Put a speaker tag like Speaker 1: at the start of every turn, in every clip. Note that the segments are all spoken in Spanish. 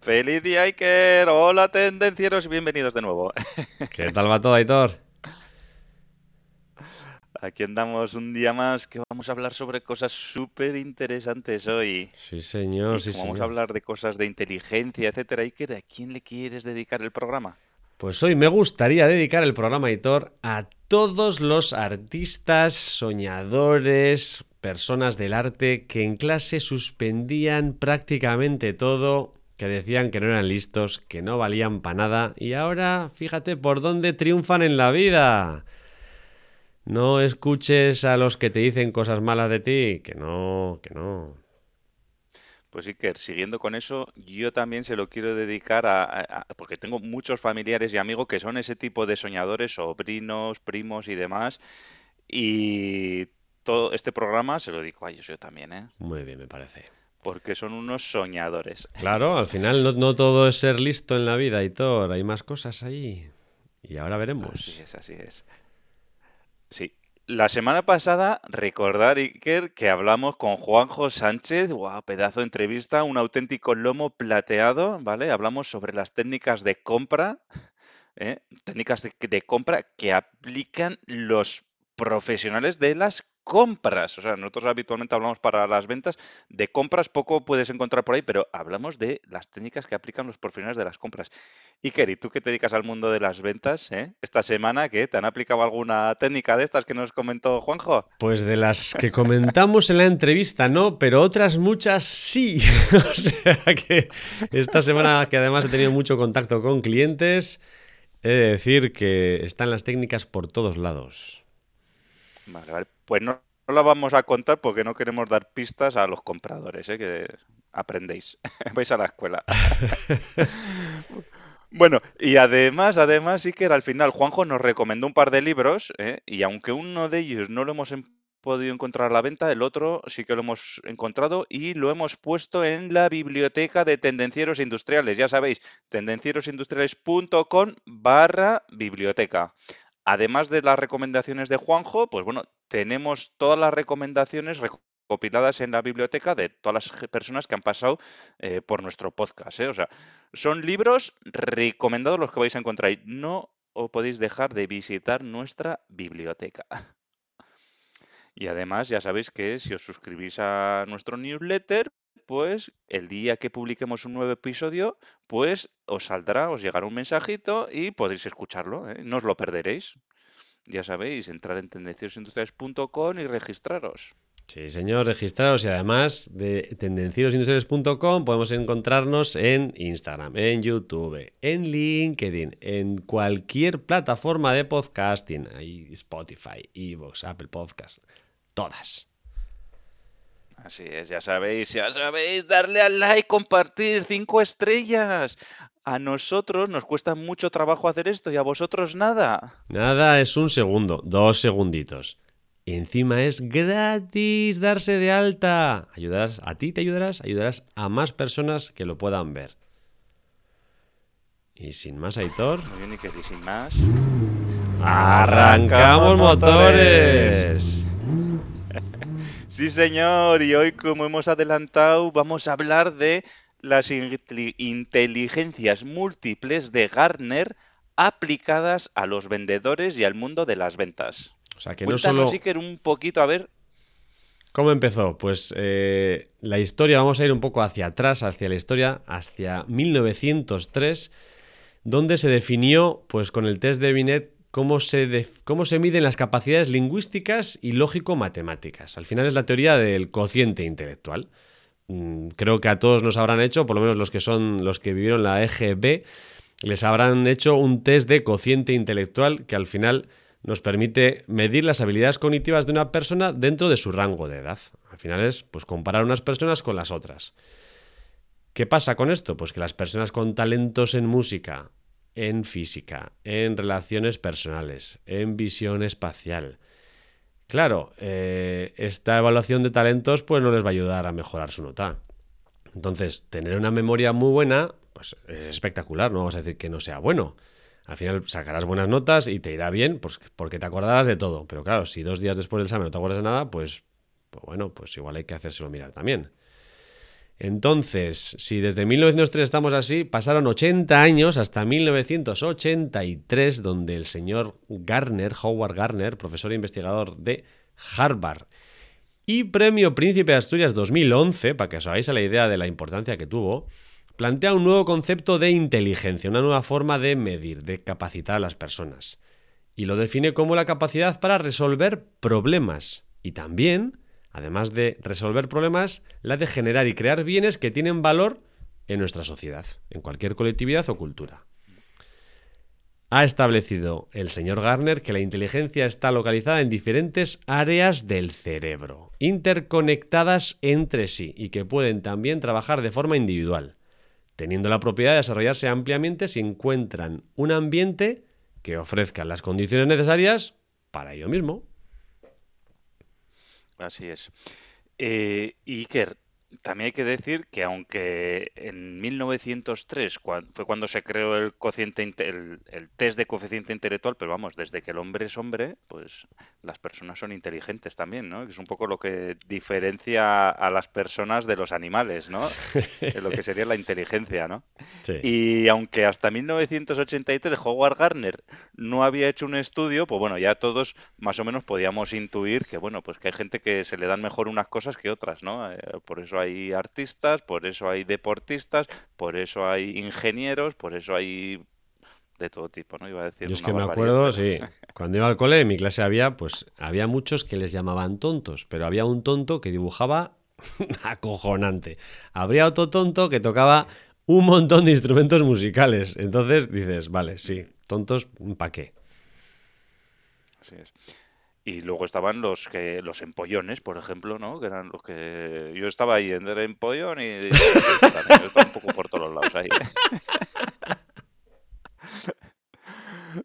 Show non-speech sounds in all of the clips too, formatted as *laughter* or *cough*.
Speaker 1: Feliz día, Iker. Hola, tendencieros, y bienvenidos de nuevo. *laughs*
Speaker 2: ¿Qué tal va todo, Aitor?
Speaker 1: Aquí andamos un día más que vamos a hablar sobre cosas súper interesantes hoy.
Speaker 2: Sí, señor,
Speaker 1: Y
Speaker 2: sí,
Speaker 1: vamos a hablar de cosas de inteligencia, etcétera, Iker, ¿a quién le quieres dedicar el programa?
Speaker 2: Pues hoy me gustaría dedicar el programa, Aitor, a todos los artistas, soñadores, personas del arte que en clase suspendían prácticamente todo, que decían que no eran listos, que no valían para nada, y ahora fíjate por dónde triunfan en la vida. No escuches a los que te dicen cosas malas de ti, que no, que no.
Speaker 1: Pues Iker, siguiendo con eso, yo también se lo quiero dedicar a, a- a- porque tengo muchos familiares y amigos que son ese tipo de soñadores, sobrinos, primos y demás, y todo este programa se lo dedico a ellos yo también, ¿eh?
Speaker 2: Muy bien, me parece.
Speaker 1: Porque son unos soñadores.
Speaker 2: Claro, al final no, no todo es ser listo en la vida, Aitor. Hay más cosas ahí. Y ahora veremos.
Speaker 1: Así es, así es. Sí. La semana pasada, recordar, Iker, que hablamos con Juanjo Sánchez, guau, pedazo de entrevista, un auténtico lomo plateado, ¿vale? Hablamos sobre las técnicas de compra, ¿eh? Técnicas de, de compra que aplican los profesionales de las compras. O sea, nosotros habitualmente hablamos para las ventas de compras, poco puedes encontrar por ahí, pero hablamos de las técnicas que aplican los profesionales de las compras. Iker, ¿y tú que te dedicas al mundo de las ventas, eh? Esta semana, ¿qué? ¿Te han aplicado alguna técnica de estas que nos comentó Juanjo?
Speaker 2: Pues de las que comentamos en la entrevista, no, pero otras muchas sí. *laughs* o sea que esta semana, que además he tenido mucho contacto con clientes, he de decir que están las técnicas por todos lados.
Speaker 1: Vale, vale. Pues no, no la vamos a contar porque no queremos dar pistas a los compradores, ¿eh? Que aprendéis. *laughs* Vais a la escuela. *laughs* Bueno, y además, además, Iker, al final Juanjo nos recomendó un par de libros, ¿eh? Y aunque uno de ellos no lo hemos en- podido encontrar a la venta, el otro sí que lo hemos encontrado y lo hemos puesto en la biblioteca de Tendencieros Industriales. Ya sabéis, tendencierosindustriales.com barra biblioteca. Además de las recomendaciones de Juanjo, pues bueno, tenemos todas las recomendaciones recopiladas en la biblioteca de todas las personas que han pasado eh, por nuestro podcast, ¿eh? O sea, son libros recomendados los que vais a encontrar ahí. No os podéis dejar de visitar nuestra biblioteca. *laughs* Y además ya sabéis que si os suscribís a nuestro newsletter, pues el día que publiquemos un nuevo episodio, pues os saldrá, os llegará un mensajito y podréis escucharlo, ¿eh? No os lo perderéis. Ya sabéis, entrar en tendenciosindustriales.com y registraros.
Speaker 2: Sí, señor, registraros y además de tendencierosindustriales.com podemos encontrarnos en Instagram, en YouTube, en LinkedIn, en cualquier plataforma de podcasting, ahí Spotify, Evox, Apple Podcast, todas.
Speaker 1: Así es, ya sabéis, ya sabéis, darle al like, compartir, cinco estrellas. A nosotros nos cuesta mucho trabajo hacer esto y a vosotros nada.
Speaker 2: Nada, es un segundo, dos segunditos. Encima es gratis darse de alta. Ayudarás, a ti te ayudarás, ayudarás a más personas que lo puedan ver. Y sin más, Aitor,
Speaker 1: Muy bien, y que y sin más.
Speaker 2: ¡arrancamos motores!
Speaker 1: Sí, señor, y hoy, como hemos adelantado, vamos a hablar de las inteli- inteligencias múltiples de Gartner aplicadas a los vendedores y al mundo de las ventas.
Speaker 2: O sea, que no
Speaker 1: Cuéntanos,
Speaker 2: solo...
Speaker 1: Iker, un poquito, a ver,
Speaker 2: ¿Cómo empezó? Pues eh, la historia, vamos a ir un poco hacia atrás, hacia la historia, hacia 1903, donde se definió, pues con el test de Binet, cómo se, cómo se miden las capacidades lingüísticas y lógico-matemáticas. Al final es la teoría del cociente intelectual. Mm, Creo que a todos nos habrán hecho, por lo menos los que son los que vivieron la EGB, les habrán hecho un test de cociente intelectual que al final nos permite medir las habilidades cognitivas de una persona dentro de su rango de edad. Al final es pues, comparar unas personas con las otras. ¿Qué pasa con esto? Pues que las personas con talentos en música, en física, en relaciones personales, en visión espacial, Claro, eh, esta evaluación de talentos pues no les va a ayudar a mejorar su nota. Entonces, tener una memoria muy buena, pues es espectacular, no vamos a decir que no sea bueno. Al final sacarás buenas notas y te irá bien pues, porque te acordarás de todo. Pero claro, si dos días después del examen no te acuerdas de nada, pues, pues bueno, pues igual hay que hacérselo mirar también. Entonces, si desde 1903 estamos así, pasaron 80 años hasta 1983, donde el señor Garner, Howard Garner, profesor e investigador de Harvard y premio Príncipe de Asturias 2011, para que os hagáis a la idea de la importancia que tuvo, plantea un nuevo concepto de inteligencia, una nueva forma de medir, de capacitar a las personas. Y lo define como la capacidad para resolver problemas y también además de resolver problemas, la de generar y crear bienes que tienen valor en nuestra sociedad, en cualquier colectividad o cultura. Ha establecido el señor Garner que la inteligencia está localizada en diferentes áreas del cerebro, interconectadas entre sí y que pueden también trabajar de forma individual, teniendo la propiedad de desarrollarse ampliamente si encuentran un ambiente que ofrezca las condiciones necesarias para ello mismo.
Speaker 1: Así es. Eh, Iker, también hay que decir que aunque en 1903 fue cuando se creó el cociente el, test de coeficiente intelectual, pero vamos, desde que el hombre es hombre, pues las personas son inteligentes también, ¿no? Que es un poco lo que diferencia a las personas de los animales, ¿no? *laughs* lo que sería la inteligencia, ¿no? Y aunque hasta 1983 Howard Gardner no había hecho un estudio, pues bueno, ya todos más o menos podíamos intuir que bueno, pues que hay gente que se le dan mejor unas cosas que otras, ¿no? Eh, por eso hay artistas, por eso hay deportistas, por eso hay ingenieros, por eso hay de todo tipo, ¿no? Iba a decir.
Speaker 2: Yo es que me acuerdo, sí. *laughs* Cuando iba al cole, en mi clase había, pues, había muchos que les llamaban tontos, pero había un tonto que dibujaba *laughs* acojonante. Habría otro tonto que tocaba un montón de instrumentos musicales. Entonces dices, vale, sí, tontos, ¿para qué?
Speaker 1: Así es. Y luego estaban los que los empollones, por ejemplo, ¿no? Que eran los que yo estaba ahí en el empollón y, también, estaba un poco por todos lados ahí. *laughs*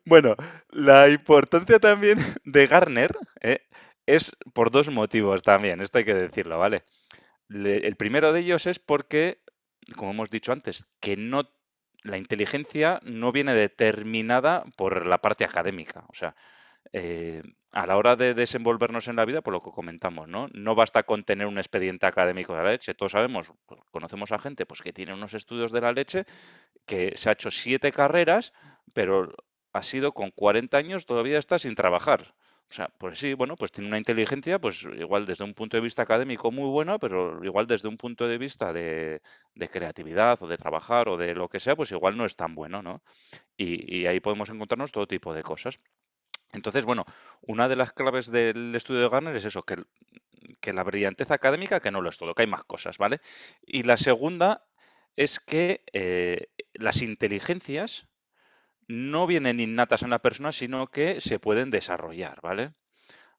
Speaker 1: Bueno, la importancia también de Garner ¿eh? es por dos motivos también, esto hay que decirlo, ¿vale? el primero de ellos es porque, como hemos dicho antes, que no la inteligencia no viene determinada por la parte académica. O sea, eh, a la hora de desenvolvernos en la vida, por lo que comentamos, ¿no? No basta con tener un expediente académico de la leche. Todos sabemos, pues, conocemos a gente pues, que tiene unos estudios de la leche, que se ha hecho siete carreras, pero ha sido con 40 años todavía está sin trabajar. O sea, pues sí, bueno, pues tiene una inteligencia, pues igual desde un punto de vista académico muy bueno, pero igual desde un punto de vista de, creatividad o de trabajar o de lo que sea, pues igual no es tan bueno, ¿no? Y ahí podemos encontrarnos todo tipo de cosas. Entonces, bueno, una de las claves del estudio de Garner es eso, que, que la brillantez académica, que no lo es todo, que hay más cosas, ¿vale? Y la segunda es que eh, las inteligencias no vienen innatas en la persona, sino que se pueden desarrollar, ¿vale?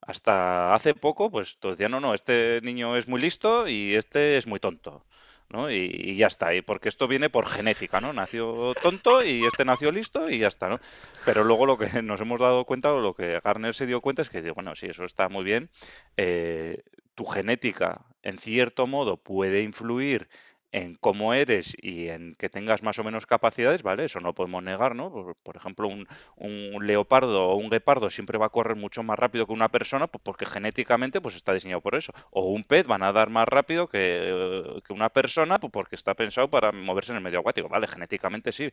Speaker 1: Hasta hace poco, pues todos decían, no, no, este niño es muy listo y este es muy tonto. ¿No? Y, ya está, y porque esto viene por genética, ¿no? Nació tonto y este nació listo y ya está, ¿no? Pero luego lo que *laughs* nos hemos dado cuenta, o lo que Garner se dio cuenta es que, bueno, sí, eso está muy bien, eh, tu genética, en cierto modo, puede influir en cómo eres y en que tengas más o menos capacidades, ¿vale? Eso no podemos negar, ¿no? Por, ejemplo, un, leopardo o un guepardo siempre va a correr mucho más rápido que una persona pues porque genéticamente pues está diseñado por eso. O un pez van a dar más rápido que, una persona pues porque está pensado para moverse en el medio acuático, ¿vale? Genéticamente sí.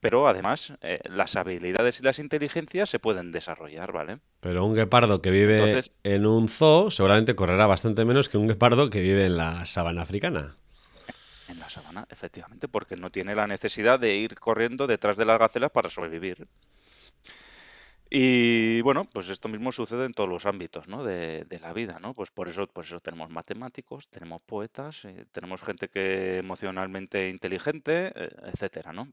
Speaker 1: Pero además eh, las habilidades y las inteligencias se pueden desarrollar, ¿vale?
Speaker 2: Pero un guepardo que vive en un zoo seguramente correrá bastante menos que un guepardo que vive en la sabana africana.
Speaker 1: En la sabana, efectivamente, porque no tiene la necesidad de ir corriendo detrás de las gacelas para sobrevivir. Y bueno, pues esto mismo sucede en todos los ámbitos, ¿no? de, la vida, ¿no? Pues por eso, por eso tenemos matemáticos, tenemos poetas, eh, tenemos gente que emocionalmente inteligente, eh, etcétera, ¿no?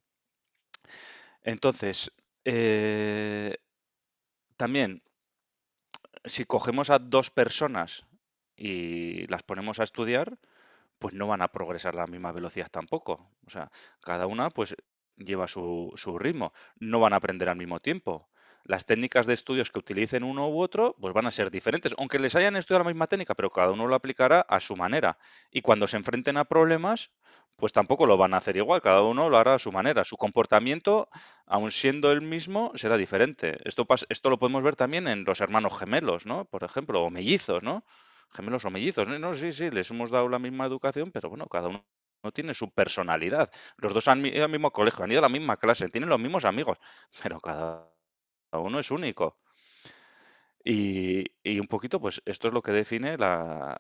Speaker 1: Entonces, eh, también, si cogemos a dos personas y las ponemos a estudiar, pues no van a progresar a la misma velocidad tampoco. O sea, cada una pues lleva su, su ritmo. No van a aprender al mismo tiempo las técnicas de estudios que utilicen uno u otro, pues van a ser diferentes, aunque les hayan estudiado la misma técnica, pero cada uno lo aplicará a su manera. Y cuando se enfrenten a problemas, pues tampoco lo van a hacer igual, cada uno lo hará a su manera. Su comportamiento, aun siendo el mismo, será diferente. Esto, esto lo podemos ver también en los hermanos gemelos, ¿no? Por ejemplo, o mellizos, ¿no? Gemelos o mellizos, ¿no? Sí, sí, les hemos dado la misma educación, pero bueno, cada uno no tiene su personalidad. Los dos han ido al mismo colegio, han ido a la misma clase, tienen los mismos amigos, *laughs* pero cada uno es único. Y, un poquito, pues esto es lo que define la,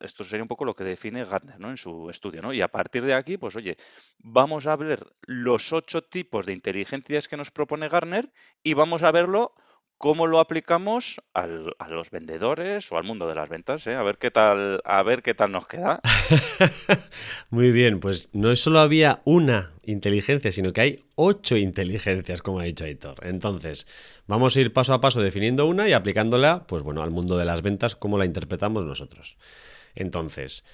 Speaker 1: esto sería un poco lo que define Gartner, ¿no? En su estudio, ¿no? Y a partir de aquí, pues oye, vamos a ver los ocho tipos de inteligencias que nos propone Gartner y vamos a verlo cómo lo aplicamos a los vendedores o al mundo de las ventas, ¿eh? A ver qué tal, a ver qué tal nos queda. *laughs*
Speaker 2: Muy bien, pues no solo había una inteligencia, sino que hay ocho inteligencias, como ha dicho Aitor. Entonces, vamos a ir paso a paso definiendo una y aplicándola, pues bueno, al mundo de las ventas, como la interpretamos nosotros. Entonces,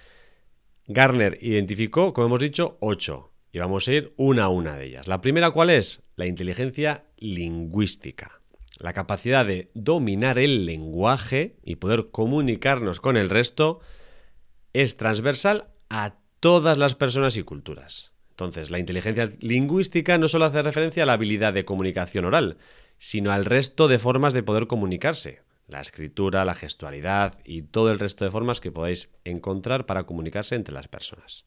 Speaker 2: Garner identificó, como hemos dicho, ocho. Y vamos a ir una a una de ellas. La primera, ¿cuál es? La inteligencia lingüística la capacidad de dominar el lenguaje y poder comunicarnos con el resto es transversal a todas las personas y culturas. Entonces, la inteligencia lingüística no solo hace referencia a la habilidad de comunicación oral, sino al resto de formas de poder comunicarse. La escritura, la gestualidad y todo el resto de formas que podáis encontrar para comunicarse entre las personas.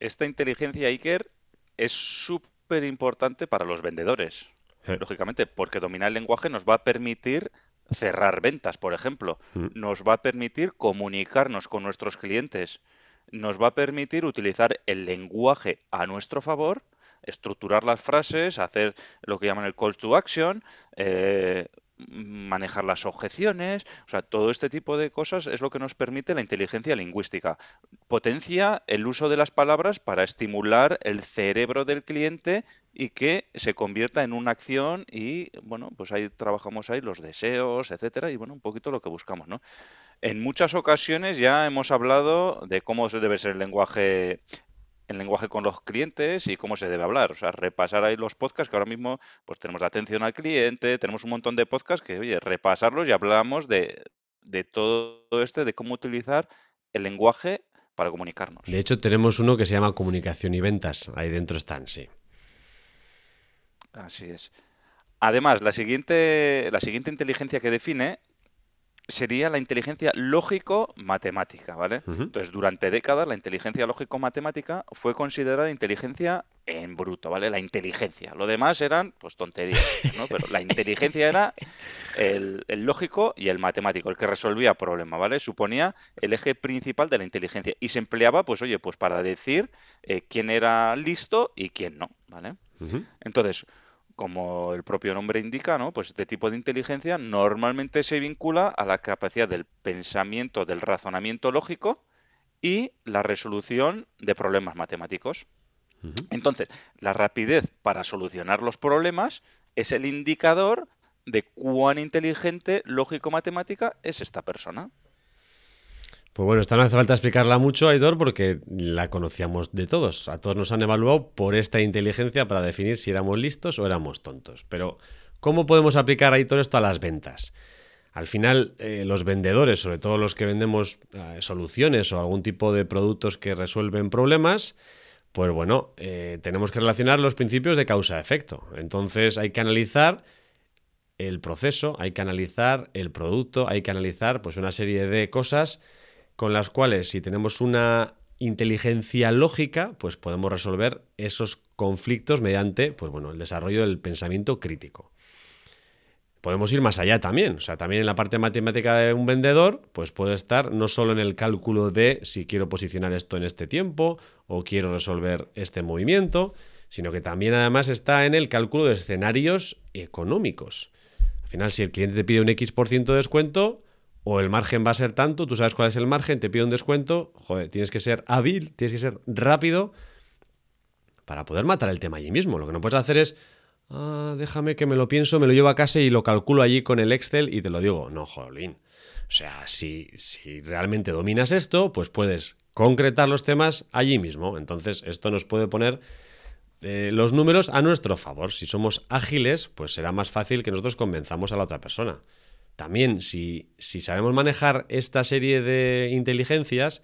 Speaker 1: Esta inteligencia, Iker, es súper importante para los vendedores lógicamente, porque dominar el lenguaje nos va a permitir cerrar ventas, por ejemplo, mm. nos va a permitir comunicarnos con nuestros clientes, nos va a permitir utilizar el lenguaje a nuestro favor, estructurar las frases, hacer lo que llaman el call to action, eh, manejar las objeciones, o sea, todo este tipo de cosas es lo que nos permite la inteligencia lingüística. Potencia el uso de las palabras para estimular el cerebro del cliente y que se convierta en una acción y, bueno, pues ahí trabajamos ahí los deseos, etcétera, y bueno, un poquito lo que buscamos, ¿no? En muchas ocasiones ya hemos hablado de cómo debe ser el lenguaje el lenguaje con los clientes y cómo se debe hablar. O sea, repasar ahí los podcasts que ahora mismo pues tenemos de atención al cliente, tenemos un montón de podcasts que, oye, repasarlos y hablamos de, de todo este, de cómo utilizar el lenguaje para comunicarnos.
Speaker 2: De hecho, tenemos uno que se llama comunicación y ventas. Ahí dentro están, sí.
Speaker 1: Así es. Además, la siguiente, la siguiente inteligencia que define sería la inteligencia lógico-matemática, ¿vale? Entonces, durante décadas la inteligencia lógico-matemática fue considerada inteligencia en bruto, ¿vale? La inteligencia. Lo demás eran, pues, tonterías, ¿no? *laughs* Pero la inteligencia era el, lógico y el matemático, el que resolvía problemas, ¿vale? Suponía el eje principal de la inteligencia y se empleaba, pues, oye, pues para decir eh, quién era listo y quién no, ¿vale? Entonces, como el propio nombre indica, ¿no? Pues este tipo de inteligencia normalmente se vincula a la capacidad del pensamiento, del razonamiento lógico y la resolución de problemas matemáticos. Entonces, la rapidez para solucionar los problemas es el indicador de cuán inteligente lógico-matemática es esta persona.
Speaker 2: Pues bueno, esta no hace falta explicarla mucho, Aitor, porque la conocíamos de todos. A todos nos han evaluado por esta inteligencia para definir si éramos listos o éramos tontos. Pero, ¿cómo podemos aplicar, Aitor, esto a las ventas? Al final, eh, los vendedores, sobre todo los que vendemos eh, soluciones o algún tipo de productos que resuelven problemas, pues bueno, eh, tenemos que relacionar los principios de causa-efecto. Entonces hay que analizar el proceso, hay que analizar el producto, hay que analizar pues una serie de cosas con las cuales si tenemos una inteligencia lógica, pues podemos resolver esos conflictos mediante, pues bueno, el desarrollo del pensamiento crítico. Podemos ir más allá también, o sea, también en la parte matemática de un vendedor, pues puede estar no solo en el cálculo de si quiero posicionar esto en este tiempo o quiero resolver este movimiento, sino que también además está en el cálculo de escenarios económicos. Al final, si el cliente te pide un X% de descuento, o el margen va a ser tanto, tú sabes cuál es el margen, te pide un descuento, joder, tienes que ser hábil, tienes que ser rápido para poder matar el tema allí mismo. Lo que no puedes hacer es, ah, déjame que me lo pienso, me lo llevo a casa y lo calculo allí con el Excel y te lo digo. No, jolín. O sea, si, realmente dominas esto, pues puedes concretar los temas allí mismo. Entonces, esto nos puede poner eh, los números a nuestro favor. Si somos ágiles, pues será más fácil que nosotros convenzamos a la otra persona. También, si, si sabemos manejar esta serie de inteligencias,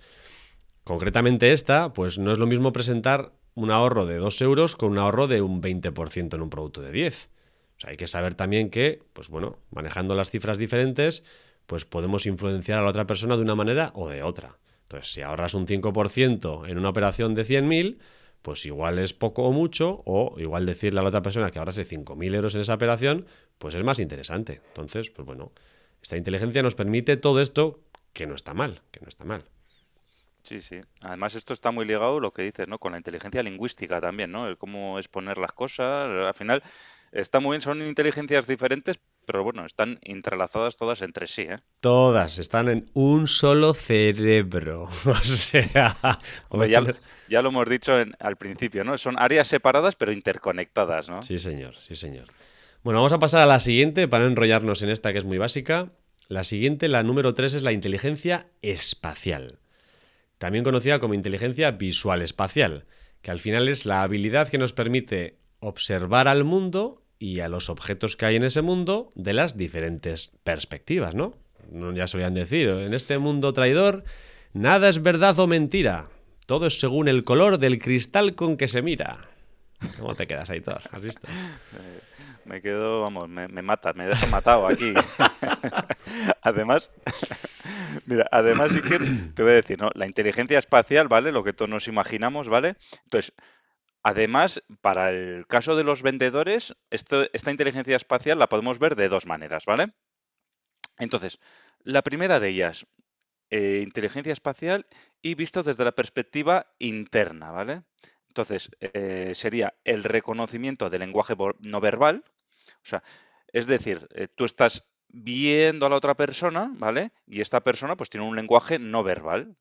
Speaker 2: concretamente esta, pues no es lo mismo presentar un ahorro de 2 euros con un ahorro de un 20% en un producto de 10. O sea, hay que saber también que, pues bueno, manejando las cifras diferentes, pues podemos influenciar a la otra persona de una manera o de otra. Entonces, si ahorras un 5% en una operación de 100.000, pues igual es poco o mucho, o igual decirle a la otra persona que ahorrase 5.000 euros en esa operación, pues es más interesante. Entonces, pues bueno, esta inteligencia nos permite todo esto que no está mal, que no está mal.
Speaker 1: Sí, sí. Además, esto está muy ligado, lo que dices, ¿no? Con la inteligencia lingüística también, ¿no? El cómo exponer las cosas. Al final, está muy bien, son inteligencias diferentes, pero bueno, están entrelazadas todas entre sí, ¿eh?
Speaker 2: Todas, están en un solo cerebro. *laughs* o sea,
Speaker 1: ya, lo hemos dicho al principio, ¿no? Son áreas separadas, pero interconectadas, ¿no?
Speaker 2: Sí, señor, sí, señor. Bueno, vamos a pasar a la siguiente para no enrollarnos en esta que es muy básica. La siguiente, la número 3, es la inteligencia espacial también conocida como inteligencia visual espacial, que al final es la habilidad que nos permite observar al mundo y a los objetos que hay en ese mundo de las diferentes perspectivas, ¿no? Ya solían decir, en este mundo traidor, nada es verdad o mentira, todo es según el color del cristal con que se mira. ¿Cómo te quedas, Aitor? ¿Has visto? *laughs*
Speaker 1: Me quedo, vamos, me, me mata, me deja matado aquí. *laughs* Además, Mira, además, te voy a decir, ¿no? La inteligencia espacial, ¿vale? Lo que todos nos imaginamos, ¿vale? Entonces, además, para el caso de los vendedores, esta inteligencia espacial la podemos ver de dos maneras, ¿vale? Entonces, la primera de ellas, eh, inteligencia espacial y visto desde la perspectiva interna, ¿vale? Entonces, eh, sería el reconocimiento del lenguaje no verbal, o sea, es decir, eh, tú estás viendo a la otra persona, ¿vale? Y esta persona pues tiene un lenguaje no verbal.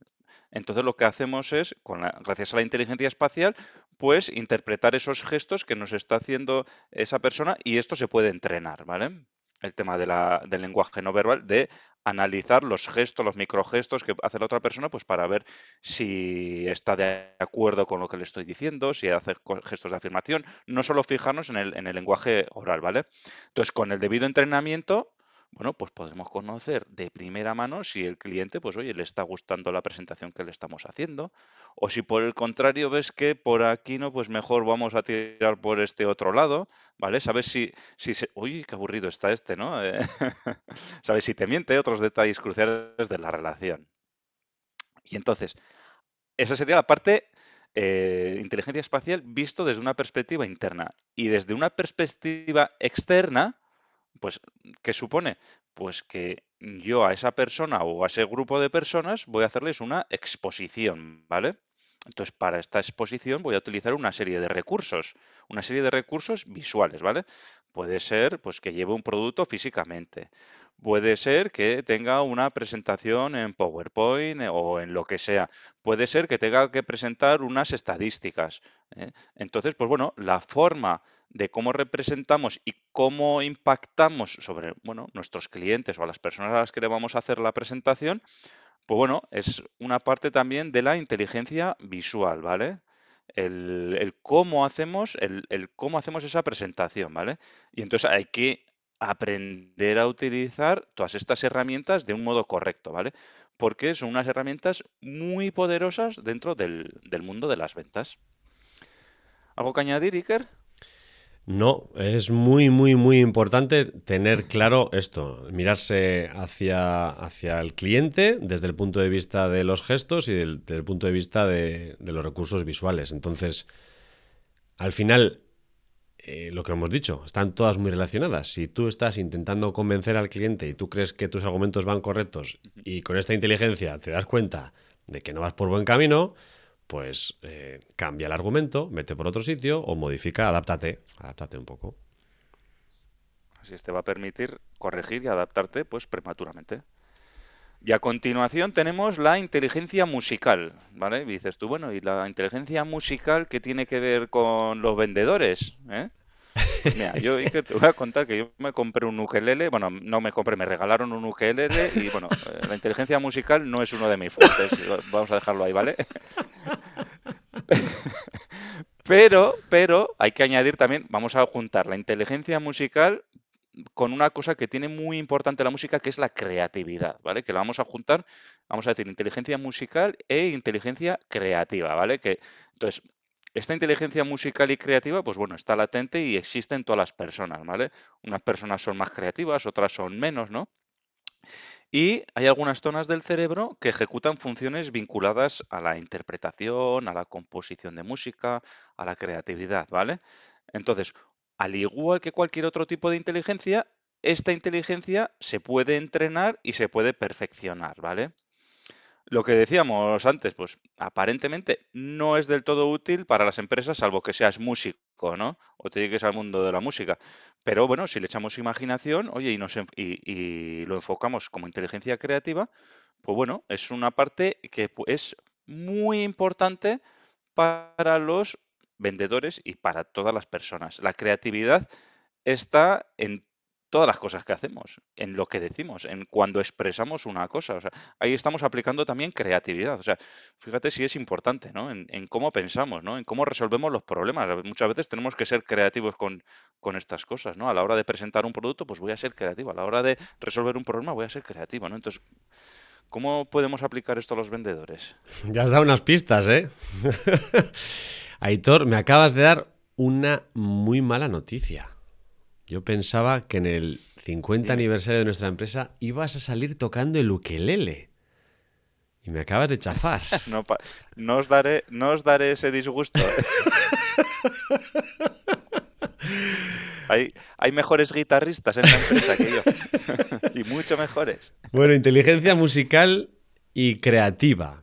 Speaker 1: Entonces lo que hacemos es, gracias a la inteligencia espacial, pues interpretar esos gestos que nos está haciendo esa persona y esto se puede entrenar, ¿vale? El tema de la, del lenguaje no verbal, de analizar los gestos, los microgestos que hace la otra persona, pues para ver si está de acuerdo con lo que le estoy diciendo, si hace gestos de afirmación, no solo fijarnos en el, en el lenguaje oral, ¿vale? Entonces, con el debido entrenamiento, bueno, pues podremos conocer de primera mano si el cliente, pues oye, le está gustando la presentación que le estamos haciendo, o si por el contrario ves que por aquí no, pues mejor vamos a tirar por este otro lado, ¿vale? Sabes si, si se... Uy, qué aburrido está este, ¿no? *laughs* Sabes si te miente, otros detalles cruciales de la relación. Y entonces, esa sería la parte eh, inteligencia espacial visto desde una perspectiva interna. Y desde una perspectiva externa, pues, ¿qué supone? Pues que yo a esa persona o a ese grupo de personas voy a hacerles una exposición, ¿vale? Entonces, para esta exposición voy a utilizar una serie de recursos, una serie de recursos visuales, ¿vale? Puede ser pues que lleve un producto físicamente, puede ser que tenga una presentación en PowerPoint o en lo que sea, puede ser que tenga que presentar unas estadísticas. ¿eh? Entonces, pues bueno, la forma de cómo representamos y cómo impactamos sobre bueno, nuestros clientes o a las personas a las que le vamos a hacer la presentación, pues bueno, es una parte también de la inteligencia visual, ¿vale? El, cómo hacemos, el, cómo hacemos esa presentación, ¿vale? Y entonces hay que aprender a utilizar todas estas herramientas de un modo correcto, ¿vale? Porque son unas herramientas muy poderosas dentro del, del mundo de las ventas. ¿Algo que añadir, Iker?
Speaker 2: No, es muy, muy, muy importante tener claro esto, mirarse hacia, hacia el cliente desde el punto de vista de los gestos y del, desde el punto de vista de, los recursos visuales. Entonces, al final, eh, lo que hemos dicho, están todas muy relacionadas. Si tú estás intentando convencer al cliente y tú crees que tus argumentos van correctos y con esta inteligencia te das cuenta de que no vas por buen camino, pues eh, cambia el argumento, mete por otro sitio o modifica, adáptate, adáptate un poco.
Speaker 1: Así es, te va a permitir corregir y adaptarte pues prematuramente. Y a continuación tenemos la inteligencia musical, ¿vale? dices tú, bueno, ¿y la inteligencia musical qué tiene que ver con los vendedores? ¿Eh? *laughs* Mira, yo te voy a contar que yo me compré un ukelele, bueno, no me compré, me regalaron un ukelele y bueno, eh, la inteligencia musical no es uno de mis fuertes, *laughs* vamos a dejarlo ahí, ¿vale? *laughs* Pero, pero hay que añadir también, vamos a juntar la inteligencia musical con una cosa que tiene muy importante la música, que es la creatividad, ¿vale? Que la vamos a juntar, vamos a decir, inteligencia musical e inteligencia creativa, ¿vale? Que, entonces, esta inteligencia musical y creativa, pues bueno, está latente y existe en todas las personas, ¿vale? Unas personas son más creativas, otras son menos, ¿no? Y hay algunas zonas del cerebro que ejecutan funciones vinculadas a la interpretación, a la composición de música, a la creatividad, ¿vale? Entonces, al igual que cualquier otro tipo de inteligencia, esta inteligencia se puede entrenar y se puede perfeccionar, ¿vale? Lo que decíamos antes, pues aparentemente no es del todo útil para las empresas, salvo que seas músico, ¿no? O te dediques al mundo de la música. Pero bueno, si le echamos imaginación, oye, y, nos, y, lo enfocamos como inteligencia creativa, pues bueno, es una parte que es muy importante para los vendedores y para todas las personas. La creatividad está en todas las cosas que hacemos, en lo que decimos, en cuando expresamos una cosa. O sea, ahí estamos aplicando también creatividad. O sea, fíjate si es importante, ¿no? En, cómo pensamos, ¿no? En cómo resolvemos los problemas. Muchas veces tenemos que ser creativos con, con, estas cosas, ¿no? A la hora de presentar un producto, pues voy a ser creativo. A la hora de resolver un problema, voy a ser creativo, ¿no? Entonces, ¿cómo podemos aplicar esto a los vendedores? *laughs*
Speaker 2: Ya has dado unas pistas, ¿eh? *laughs* Aitor, me acabas de dar una muy mala noticia. Yo pensaba que en el 50 aniversario de nuestra empresa ibas a salir tocando el ukelele. Y me acabas de chafar. *laughs*
Speaker 1: no, os daré, no os daré ese disgusto. *laughs* hay, hay mejores guitarristas en la empresa que yo. *laughs* y mucho mejores.
Speaker 2: Bueno, inteligencia musical y creativa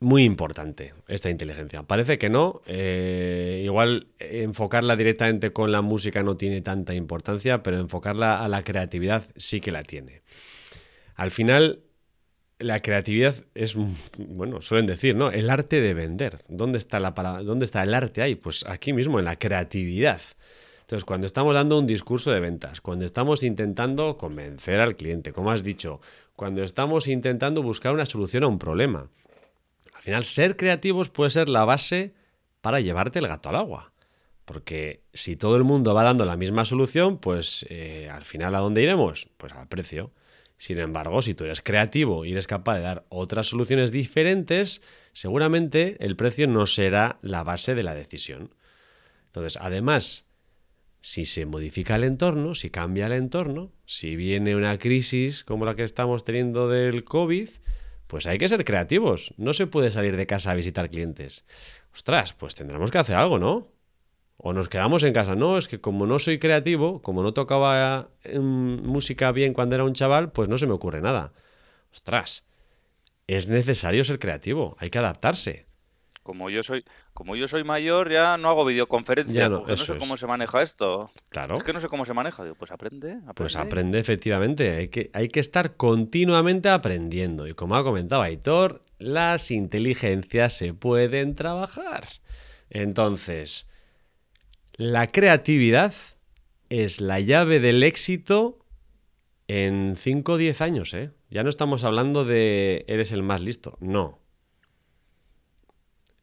Speaker 2: muy importante esta inteligencia. Parece que no. Eh, igual enfocarla directamente con la música no tiene tanta importancia, pero enfocarla a la creatividad sí que la tiene. Al final, la creatividad es, bueno, suelen decir, ¿no? El arte de vender. ¿Dónde está, la ¿Dónde está el arte ahí? Pues aquí mismo, en la creatividad. Entonces, cuando estamos dando un discurso de ventas, cuando estamos intentando convencer al cliente, como has dicho, cuando estamos intentando buscar una solución a un problema, final, ser creativos puede ser la base para llevarte el gato al agua. Porque si todo el mundo va dando la misma solución, pues eh, al final ¿a dónde iremos? Pues al precio. Sin embargo, si tú eres creativo y eres capaz de dar otras soluciones diferentes, seguramente el precio no será la base de la decisión. Entonces, además, si se modifica el entorno, si cambia el entorno, si viene una crisis como la que estamos teniendo del COVID, pues hay que ser creativos. No se puede salir de casa a visitar clientes. Ostras, pues tendremos que hacer algo, ¿no? O nos quedamos en casa. No, es que como no soy creativo, como no tocaba música bien cuando era un chaval, pues no se me ocurre nada. Ostras, es necesario ser creativo, hay que adaptarse
Speaker 1: como yo soy, como yo soy mayor, ya no hago videoconferencia, no, no sé cómo se maneja esto. Claro. Es que no sé cómo se maneja. Digo, pues aprende, aprende.
Speaker 2: Pues aprende, efectivamente. Hay que, hay que estar continuamente aprendiendo. Y como ha comentado Aitor, las inteligencias se pueden trabajar. Entonces, la creatividad es la llave del éxito en 5 o 10 años, ¿eh? Ya no estamos hablando de eres el más listo. No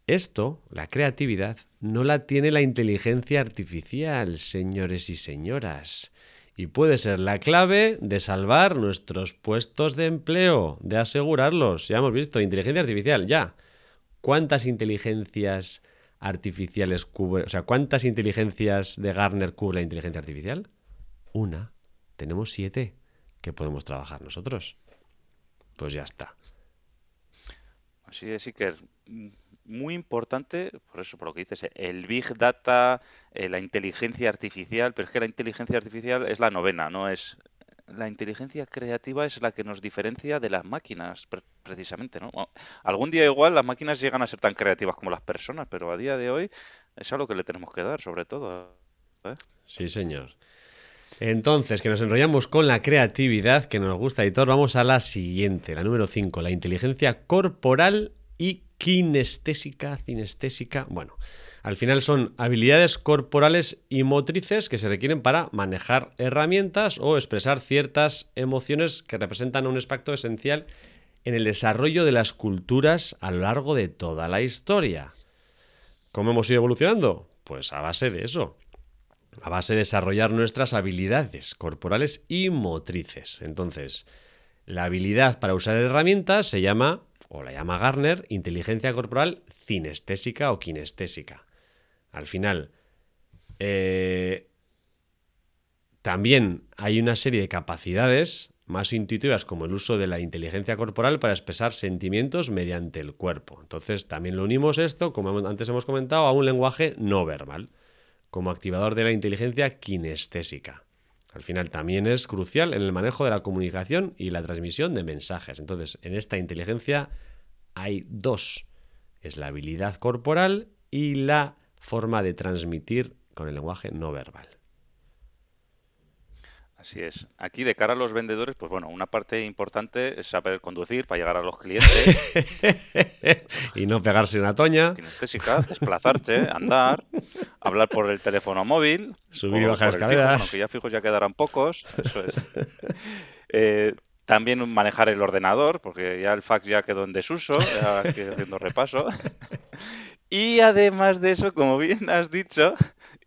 Speaker 2: esto, la creatividad, no la tiene la inteligencia artificial, señores y señoras. Y puede ser la clave de salvar nuestros puestos de empleo, de asegurarlos. Ya hemos visto, inteligencia artificial, ya. ¿Cuántas inteligencias artificiales cubre, o sea, cuántas inteligencias de Garner cubre la inteligencia artificial? Una. Tenemos siete que podemos trabajar nosotros. Pues ya está.
Speaker 1: Así es, que muy importante, por eso, por lo que dices, el Big Data, eh, la inteligencia artificial, pero es que la inteligencia artificial es la novena, no es... La inteligencia creativa es la que nos diferencia de las máquinas, precisamente, ¿no? Algún día igual las máquinas llegan a ser tan creativas como las personas, pero a día de hoy es algo que le tenemos que dar, sobre todo. ¿eh?
Speaker 2: Sí, señor. Entonces, que nos enrollamos con la creatividad que nos gusta, Editor, vamos a la siguiente, la número 5, la inteligencia corporal kinestésica, cinestésica. Bueno, Al final son habilidades corporales y motrices que se requieren para manejar herramientas o expresar ciertas emociones que representan un aspecto esencial en el desarrollo de las culturas a lo largo de toda la historia. ¿Cómo hemos ido evolucionando? Pues a base de eso, a base de desarrollar nuestras habilidades corporales y motrices. Entonces, la habilidad para usar herramientas se llama, o la llama Garner, inteligencia corporal cinestésica o kinestésica. Al final, eh, también hay una serie de capacidades más intuitivas como el uso de la inteligencia corporal para expresar sentimientos mediante el cuerpo. Entonces también lo unimos esto, como antes hemos comentado, a un lenguaje no verbal como activador de la inteligencia kinestésica. Al final también es crucial en el manejo de la comunicación y la transmisión de mensajes. Entonces, en esta inteligencia hay dos. Es la habilidad corporal y la forma de transmitir con el lenguaje no verbal.
Speaker 1: Así es. Aquí de cara a los vendedores, pues bueno, una parte importante es saber conducir para llegar a los clientes. *laughs*
Speaker 2: y no pegarse una toña.
Speaker 1: Kinestésica, desplazarse, andar, hablar por el teléfono móvil.
Speaker 2: Subir y bajar escaleras.
Speaker 1: Fijo, que ya fijos ya quedarán pocos. Eso es. *laughs* Eh, también manejar el ordenador, porque ya el fax ya quedó en desuso, ya haciendo repaso. *laughs* Y además de eso, como bien has dicho,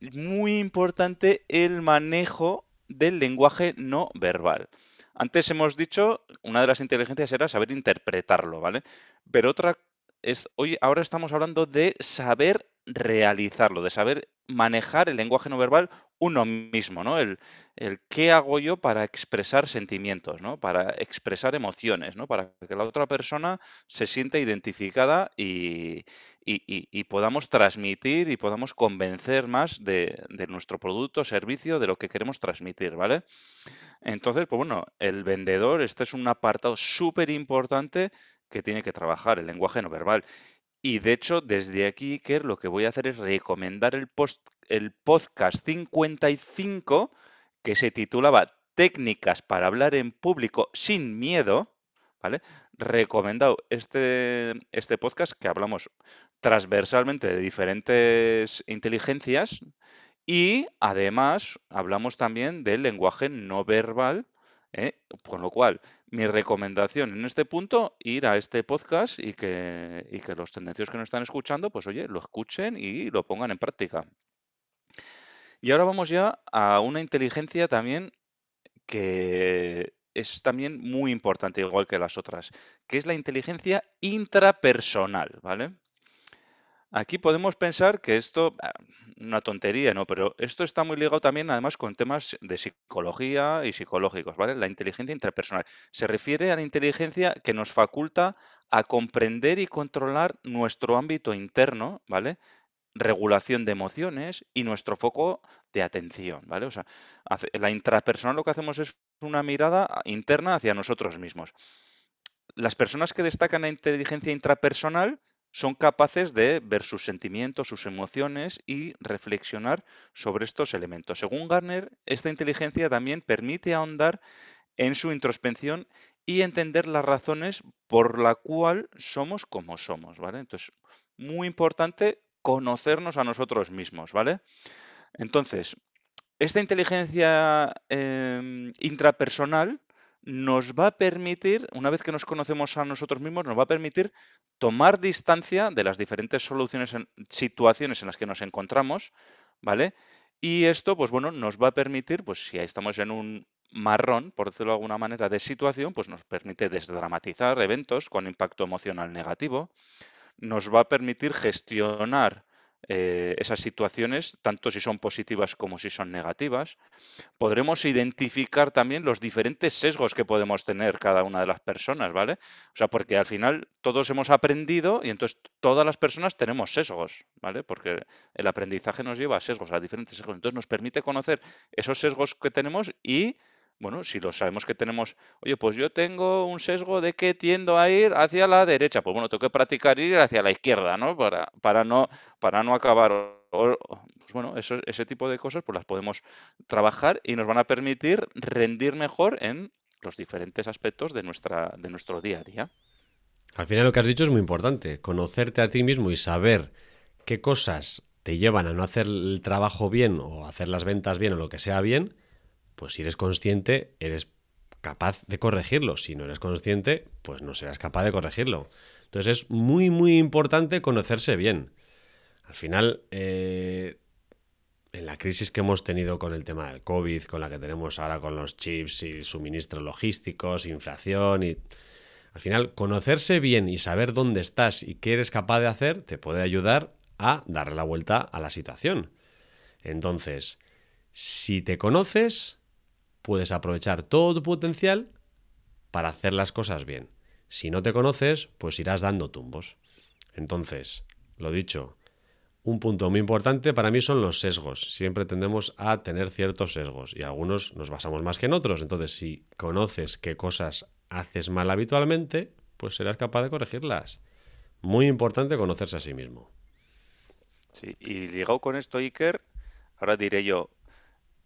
Speaker 1: muy importante el manejo del lenguaje no verbal. Antes hemos dicho, una de las inteligencias era saber interpretarlo, ¿vale? Pero otra es, hoy, ahora estamos hablando de saber realizarlo, de saber manejar el lenguaje no verbal uno mismo, ¿no? El, el, qué hago yo para expresar sentimientos, ¿no? Para expresar emociones, ¿no? Para que la otra persona se sienta identificada y, y, podamos transmitir y podamos convencer más de, de nuestro producto servicio, de lo que queremos transmitir, ¿vale? Entonces, pues bueno, el vendedor, este es un apartado súper importante que tiene que trabajar, el lenguaje no verbal. Y de hecho, desde aquí, Iker, lo que voy a hacer es recomendar el, post, el podcast 55 que se titulaba Técnicas para hablar en público sin miedo, ¿vale? Recomendado este, este podcast que hablamos transversalmente de diferentes inteligencias y además hablamos también del lenguaje no verbal, ¿eh? con lo cual mi recomendación en este punto, ir a este podcast y que, y que los tendencios que nos están escuchando, pues oye, lo escuchen y lo pongan en práctica. Y ahora vamos ya a una inteligencia también que es también muy importante, igual que las otras, que es la inteligencia intrapersonal, ¿vale? Aquí podemos pensar que esto, una tontería, ¿no? Pero esto está muy ligado también, además, con temas de psicología y psicológicos, ¿vale? La inteligencia intrapersonal. Se refiere a la inteligencia que nos faculta a comprender y controlar nuestro ámbito interno, ¿vale? Regulación de emociones y nuestro foco de atención, ¿vale? O sea, la intrapersonal lo que hacemos es una mirada interna hacia nosotros mismos. Las personas que destacan la inteligencia intrapersonal son capaces de ver sus sentimientos, sus emociones y reflexionar sobre estos elementos. Según Garner, esta inteligencia también permite ahondar en su introspección y entender las razones por la cual somos como somos. Entonces, muy importante conocernos a nosotros mismos, ¿vale? Entonces, esta inteligencia em, intrapersonal nos va a permitir, una vez que nos conocemos a nosotros mismos, nos va a permitir tomar distancia de las diferentes soluciones, en, situaciones en las que nos encontramos, ¿vale? Y esto, pues bueno, nos va a permitir, pues si estamos en un marrón, por decirlo de alguna manera, de situación, pues nos permite desdramatizar eventos con impacto emocional negativo, nos va a permitir gestionar eh, esas situaciones, tanto si son positivas como si son negativas. Podremos identificar también los diferentes sesgos que podemos tener cada una de las personas, ¿vale? O sea, porque al final todos hemos aprendido y entonces todas las personas tenemos sesgos, ¿vale? Porque el aprendizaje nos lleva a sesgos, a diferentes sesgos. Entonces nos permite conocer esos sesgos que tenemos y bueno, si lo sabemos que tenemos, oye, pues yo tengo un sesgo de que tiendo a ir hacia la derecha, pues bueno, tengo que practicar ir hacia la izquierda, ¿no? Para, para no, para no acabar. pues bueno, eso, ese tipo de cosas pues las podemos trabajar y nos van a permitir rendir mejor en los diferentes aspectos de, nuestra, de nuestro día a día.
Speaker 2: Al final lo que has dicho es muy importante, conocerte a ti mismo y saber qué cosas te llevan a no hacer el trabajo bien o hacer las ventas bien o lo que sea bien, pues si eres consciente, eres capaz de corregirlo. Si no eres consciente, pues no serás capaz de corregirlo. Entonces es muy, muy importante conocerse bien. Al final, eh, en la crisis que hemos tenido con el tema del COVID, con la que tenemos ahora con los chips y suministros logísticos, inflación y... Al final, conocerse bien y saber dónde estás y qué eres capaz de hacer te puede ayudar a darle la vuelta a la situación. Entonces, si te conoces, puedes aprovechar todo tu potencial para hacer las cosas bien. Si no te conoces, pues irás dando tumbos. Entonces, lo dicho, un punto muy importante para mí son los sesgos. Siempre tendemos a tener ciertos sesgos y algunos nos basamos más que en otros. Entonces, si conoces qué cosas haces mal habitualmente, pues serás capaz de corregirlas. Muy importante conocerse a sí mismo.
Speaker 1: Sí, y ligado con esto, Iker, ahora diré yo,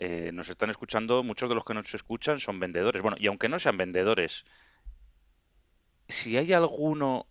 Speaker 1: eh, nos están escuchando, muchos de los que nos escuchan son vendedores. Bueno, y aunque no sean vendedores, si hay alguno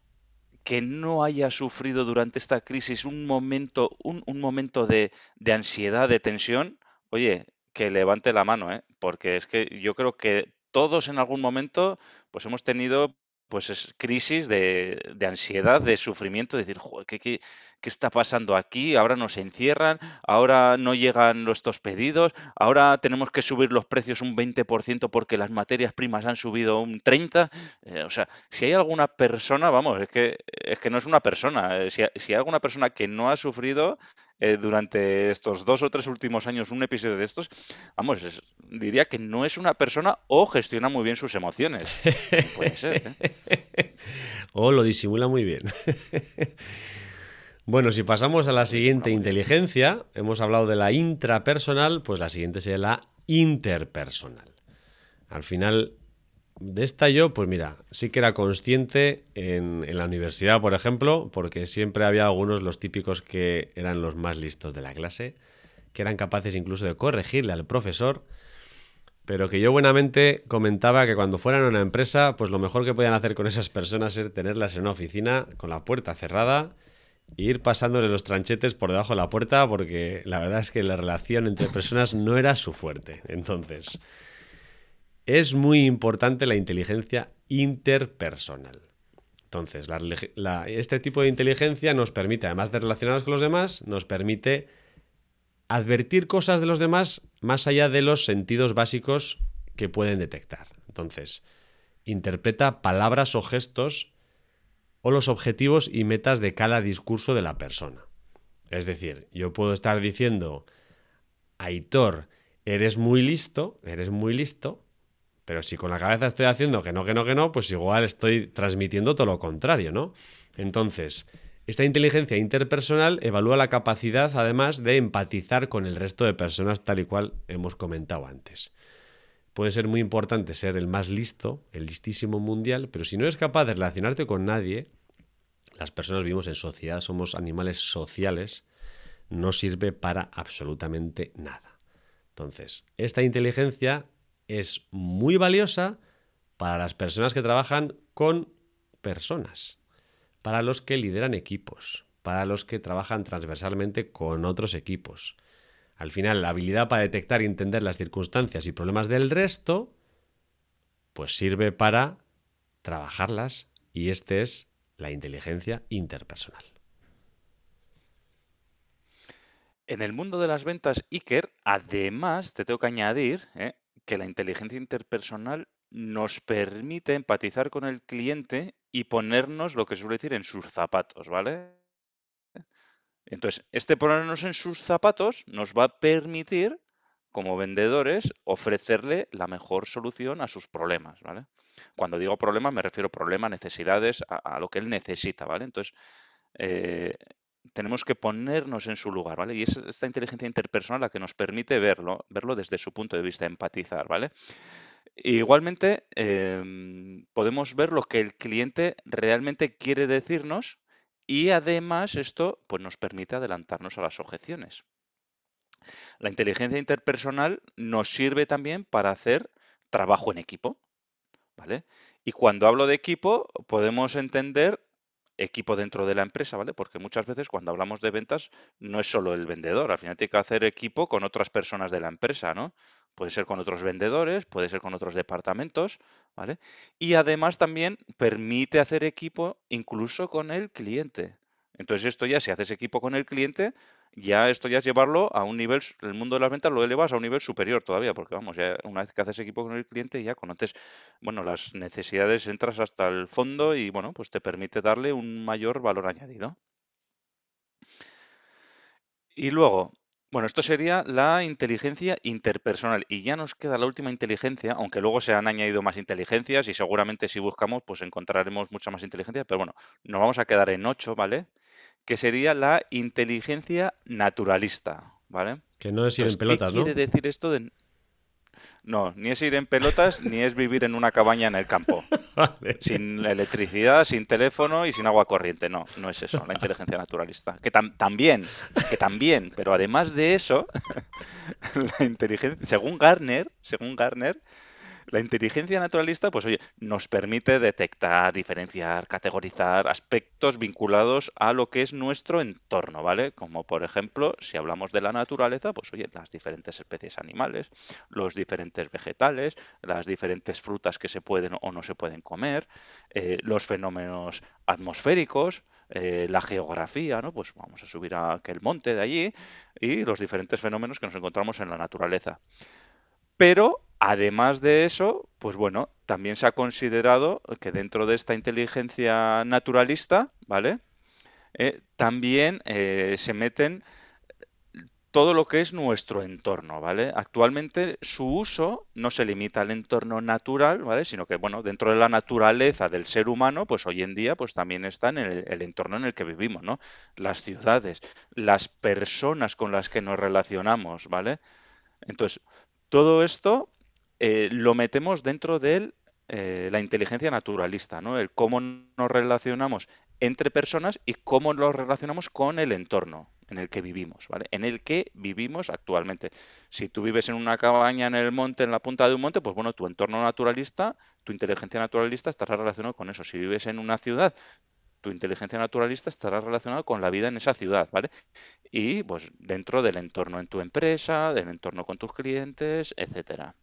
Speaker 1: que no haya sufrido durante esta crisis un momento, un, momento de, de, ansiedad, de tensión, oye, que levante la mano, ¿eh? porque es que yo creo que todos en algún momento pues hemos tenido pues es crisis de, ansiedad, de sufrimiento, de decir, ¿qué, qué, qué, está pasando aquí? Ahora nos encierran, ahora no llegan nuestros pedidos, ahora tenemos que subir los precios un 20% porque las materias primas han subido un 30%. Eh, o sea, si hay alguna persona, vamos, es que, es que no es una persona, eh, si, si, hay alguna persona que no ha sufrido eh, durante estos dos o tres últimos años un episodio de estos, vamos, es, diría que no es una persona o gestiona muy bien sus emociones. *laughs* Puede ser. ¿eh?
Speaker 2: o lo disimula muy bien. *laughs* bueno, si pasamos a la siguiente inteligencia, hemos hablado de la intrapersonal, pues la siguiente sería la interpersonal. Al final, de esta yo, pues mira, sí que era consciente en, la universidad, por ejemplo, porque siempre había algunos, los típicos que eran los más listos de la clase, que eran capaces incluso de corregirle al profesor, pero que yo buenamente comentaba que cuando fueran a una empresa, pues lo mejor que podían hacer con esas personas es tenerlas en una oficina con la puerta cerrada e ir pasándole los tranchetes por debajo de la puerta, porque la verdad es que la relación entre personas no era su fuerte. Entonces es muy importante la inteligencia interpersonal. Entonces, este tipo de inteligencia nos permite, además de relacionarnos con los demás, nos permite advertir cosas de los demás más allá de los sentidos básicos que pueden detectar. Entonces, interpreta palabras o gestos o los objetivos y metas de cada discurso de la persona. Es decir, yo puedo estar diciendo, Aitor, eres muy listo, eres muy listo, pero si con la cabeza estoy haciendo que no, que no, que no, pues igual estoy transmitiendo todo lo contrario, ¿no? Entonces, esta inteligencia interpersonal evalúa la capacidad, además, de empatizar con el resto de personas, tal y cual hemos comentado antes. Puede ser muy importante ser el más listo, el listísimo mundial, pero si no eres capaz de relacionarte con nadie, las personas vivimos en sociedad, somos animales sociales, no sirve para absolutamente nada. Entonces, esta inteligencia es muy valiosa para las personas que trabajan con personas, para los que lideran equipos, para los que trabajan transversalmente con otros equipos. Al final, la habilidad para detectar y entender las circunstancias y problemas del resto, pues sirve para trabajarlas y este es la inteligencia interpersonal.
Speaker 1: En el mundo de las ventas, Iker, además te tengo que añadir ¿eh? Que la inteligencia interpersonal nos permite empatizar con el cliente y ponernos, lo que suele decir, en sus zapatos, ¿vale? Entonces, este ponernos en sus zapatos nos va a permitir, como vendedores, ofrecerle la mejor solución a sus problemas, ¿vale? Cuando digo problemas, me refiero a problemas, necesidades, a, lo que él necesita, ¿vale? Entonces, eh, tenemos que ponernos en su lugar, ¿vale? Y es esta inteligencia interpersonal la que nos permite verlo, verlo desde su punto de vista, empatizar, ¿vale? Igualmente, eh, podemos ver lo que el cliente realmente quiere decirnos y además esto pues, nos permite adelantarnos a las objeciones. La inteligencia interpersonal nos sirve también para hacer trabajo en equipo, ¿vale? Y cuando hablo de equipo, podemos entender equipo dentro de la empresa, ¿vale? Porque muchas veces cuando hablamos de ventas no es solo el vendedor, al final tiene que hacer equipo con otras personas de la empresa, ¿no? Puede ser con otros vendedores, puede ser con otros departamentos, ¿vale? Y además también permite hacer equipo incluso con el cliente. Entonces esto ya, si haces equipo con el cliente, ya esto ya es llevarlo a un nivel, el mundo de las ventas lo elevas a un nivel superior todavía, porque vamos, ya una vez que haces equipo con el cliente ya conoces, bueno, las necesidades, entras hasta el fondo y bueno, pues te permite darle un mayor valor añadido. Y luego, bueno, esto sería la inteligencia interpersonal. Y ya nos queda la última inteligencia, aunque luego se han añadido más inteligencias y seguramente si buscamos, pues encontraremos mucha más inteligencia. Pero bueno, nos vamos a quedar en 8, ¿vale? Que sería la inteligencia naturalista, ¿vale?
Speaker 2: Que no es ir en pelotas, ¿no?
Speaker 1: ¿Qué quiere decir esto de no, ni es ir en pelotas, ni es vivir en una cabaña en el campo. *laughs* Sin electricidad, sin teléfono y sin agua corriente. No, no es eso, la inteligencia naturalista. Que también, que también, pero además de eso, *laughs* la inteligencia, según Garner, según Garner, la inteligencia naturalista, pues oye, nos permite detectar, diferenciar, categorizar aspectos vinculados a lo que es nuestro entorno, ¿vale? Como por ejemplo, si hablamos de la naturaleza, pues oye, las diferentes especies animales, los diferentes vegetales, las diferentes frutas que se pueden o no se pueden comer, eh, los fenómenos atmosféricos, eh, la geografía, ¿no? Pues vamos a subir a aquel monte de allí y los diferentes fenómenos que nos encontramos en la naturaleza. Pero Además de eso, pues bueno, también se ha considerado que dentro de esta inteligencia naturalista, ¿vale? Eh, también eh, se meten todo lo que es nuestro entorno, ¿vale? Actualmente su uso no se limita al entorno natural, ¿vale? Sino que, bueno, dentro de la naturaleza del ser humano, pues hoy en día, pues también está en el, el entorno en el que vivimos, ¿no? Las ciudades, las personas con las que nos relacionamos, ¿vale? Entonces, todo esto eh, lo metemos dentro de eh, la inteligencia naturalista, ¿no? El cómo nos relacionamos entre personas y cómo nos relacionamos con el entorno en el que vivimos, ¿vale? En el que vivimos actualmente. Si tú vives en una cabaña en el monte, en la punta de un monte, pues bueno, tu entorno naturalista, tu inteligencia naturalista estará relacionado con eso. Si vives en una ciudad, tu inteligencia naturalista estará relacionada con la vida en esa ciudad, ¿vale? Y pues dentro del entorno en tu empresa, del entorno con tus clientes, etcétera.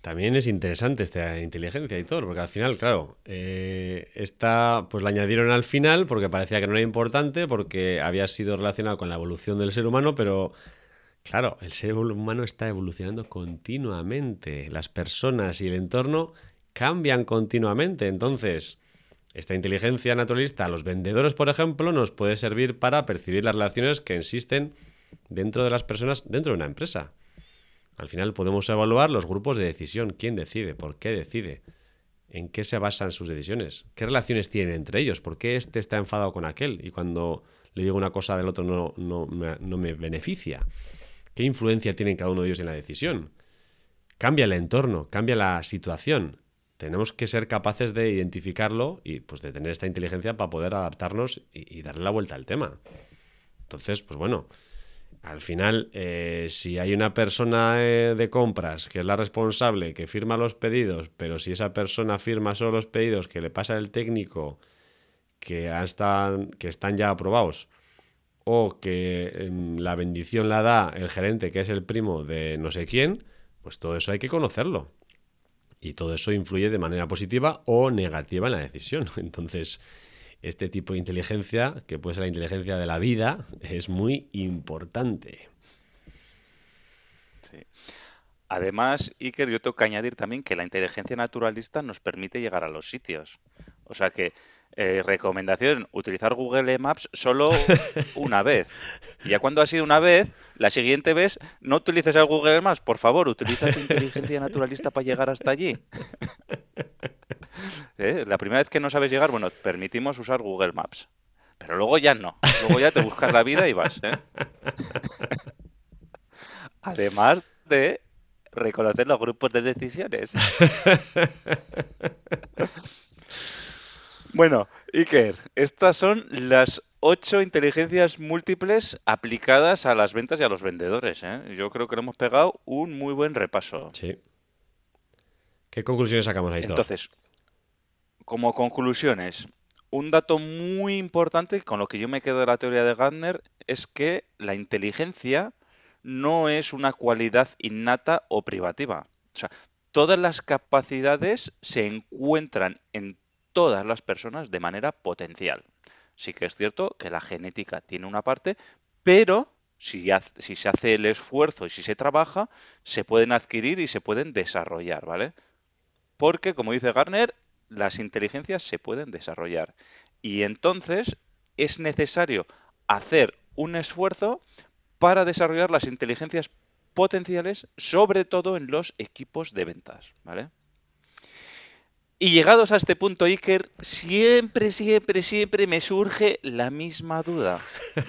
Speaker 2: También es interesante esta inteligencia y todo, porque al final, claro, eh, esta pues la añadieron al final porque parecía que no era importante, porque había sido relacionado con la evolución del ser humano, pero claro, el ser humano está evolucionando continuamente. Las personas y el entorno cambian continuamente. Entonces, esta inteligencia naturalista los vendedores, por ejemplo, nos puede servir para percibir las relaciones que existen dentro de las personas dentro de una empresa. Al final podemos evaluar los grupos de decisión, quién decide, por qué decide, en qué se basan sus decisiones, qué relaciones tienen entre ellos, por qué este está enfadado con aquel y cuando le digo una cosa del otro no, no, me, beneficia, qué influencia tiene cada uno de ellos en la decisión. Cambia el entorno, cambia la situación. Tenemos que ser capaces de identificarlo y pues de tener esta inteligencia para poder adaptarnos y, y darle la vuelta al tema. Entonces, pues bueno, al final, eh, si hay una persona eh, de compras que es la responsable, que firma los pedidos, pero si esa persona firma solo los pedidos que le pasa el técnico, que, están, ya aprobados, o que em, la bendición la da el gerente, que es el primo de no sé quién, pues todo eso hay que conocerlo. Y todo eso influye de manera positiva o negativa en la decisión. *laughs* Entonces, este tipo de inteligencia, que puede ser la inteligencia de la vida, es muy importante.
Speaker 1: Sí. Además, Iker, yo tengo que añadir también que la inteligencia naturalista nos permite llegar a los sitios. O sea que, eh, recomendación, utilizar Google Maps solo *laughs* una vez. Y ya cuando ha sido una vez, la siguiente vez no utilices el Google Maps, por favor, utiliza tu inteligencia naturalista para llegar hasta allí. *laughs* ¿Eh? La primera vez que no sabes llegar, bueno, permitimos usar Google Maps. Pero luego ya no. Luego ya te buscas la vida y vas. ¿eh? *laughs* Además de reconocer los grupos de decisiones. bueno, Iker, estas son las ocho inteligencias múltiples aplicadas a las ventas y a los vendedores. ¿eh? Yo creo que le hemos pegado un muy buen repaso.
Speaker 2: Sí. ¿Qué conclusiones sacamos ahí?
Speaker 1: Entonces, como conclusiones, un dato muy importante con lo que yo me quedo de la teoría de Gardner es que la inteligencia no es una cualidad innata o privativa. O sea, todas las capacidades se encuentran en todas las personas de manera potencial. Sí que es cierto que la genética tiene una parte, pero si, se hace el esfuerzo y si se trabaja, se pueden adquirir y se pueden desarrollar, ¿vale? Porque, como dice Garner, las inteligencias se pueden desarrollar. Y entonces es necesario hacer un esfuerzo para desarrollar las inteligencias potenciales, sobre todo en los equipos de ventas, ¿vale? Y llegados a este punto, Iker, siempre, siempre, siempre me surge la misma duda.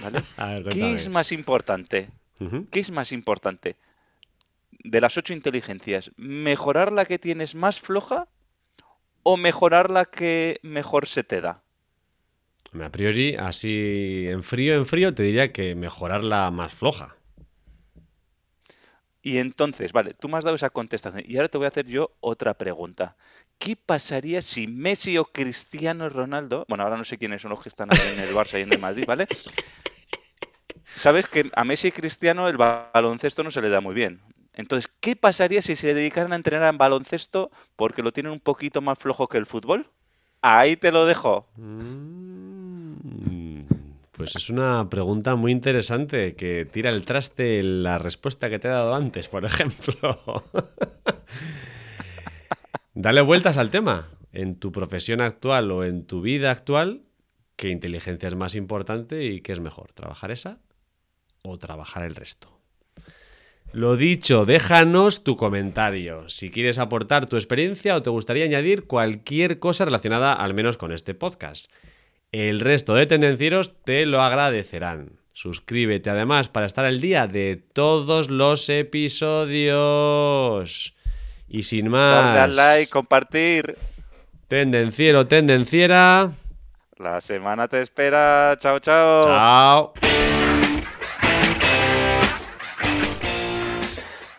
Speaker 1: ¿vale? *laughs* ¿Qué es más importante? ¿Qué es más importante? De las ocho inteligencias, ¿mejorar la que tienes más floja o mejorar la que mejor se te da?
Speaker 2: A priori, así en frío, en frío, te diría que mejorar la más floja.
Speaker 1: Y entonces, vale, tú me has dado esa contestación y ahora te voy a hacer yo otra pregunta. ¿Qué pasaría si Messi o Cristiano Ronaldo, bueno, ahora no sé quiénes son los que están en el Barça y en el Madrid, ¿vale? *laughs* Sabes que a Messi y Cristiano el baloncesto no se le da muy bien. Entonces, ¿qué pasaría si se dedicaran a entrenar en baloncesto porque lo tienen un poquito más flojo que el fútbol? Ahí te lo dejo.
Speaker 2: Mm, pues es una pregunta muy interesante que tira el traste la respuesta que te he dado antes, por ejemplo. *laughs* Dale vueltas al tema. En tu profesión actual o en tu vida actual, ¿qué inteligencia es más importante y qué es mejor? ¿Trabajar esa o trabajar el resto? Lo dicho, déjanos tu comentario. Si quieres aportar tu experiencia o te gustaría añadir cualquier cosa relacionada al menos con este podcast. El resto de tendencieros te lo agradecerán. Suscríbete además para estar al día de todos los episodios. Y sin más.
Speaker 1: Darle like, compartir.
Speaker 2: Tendenciero, tendenciera.
Speaker 1: La semana te espera. Chao, chao.
Speaker 2: Chao.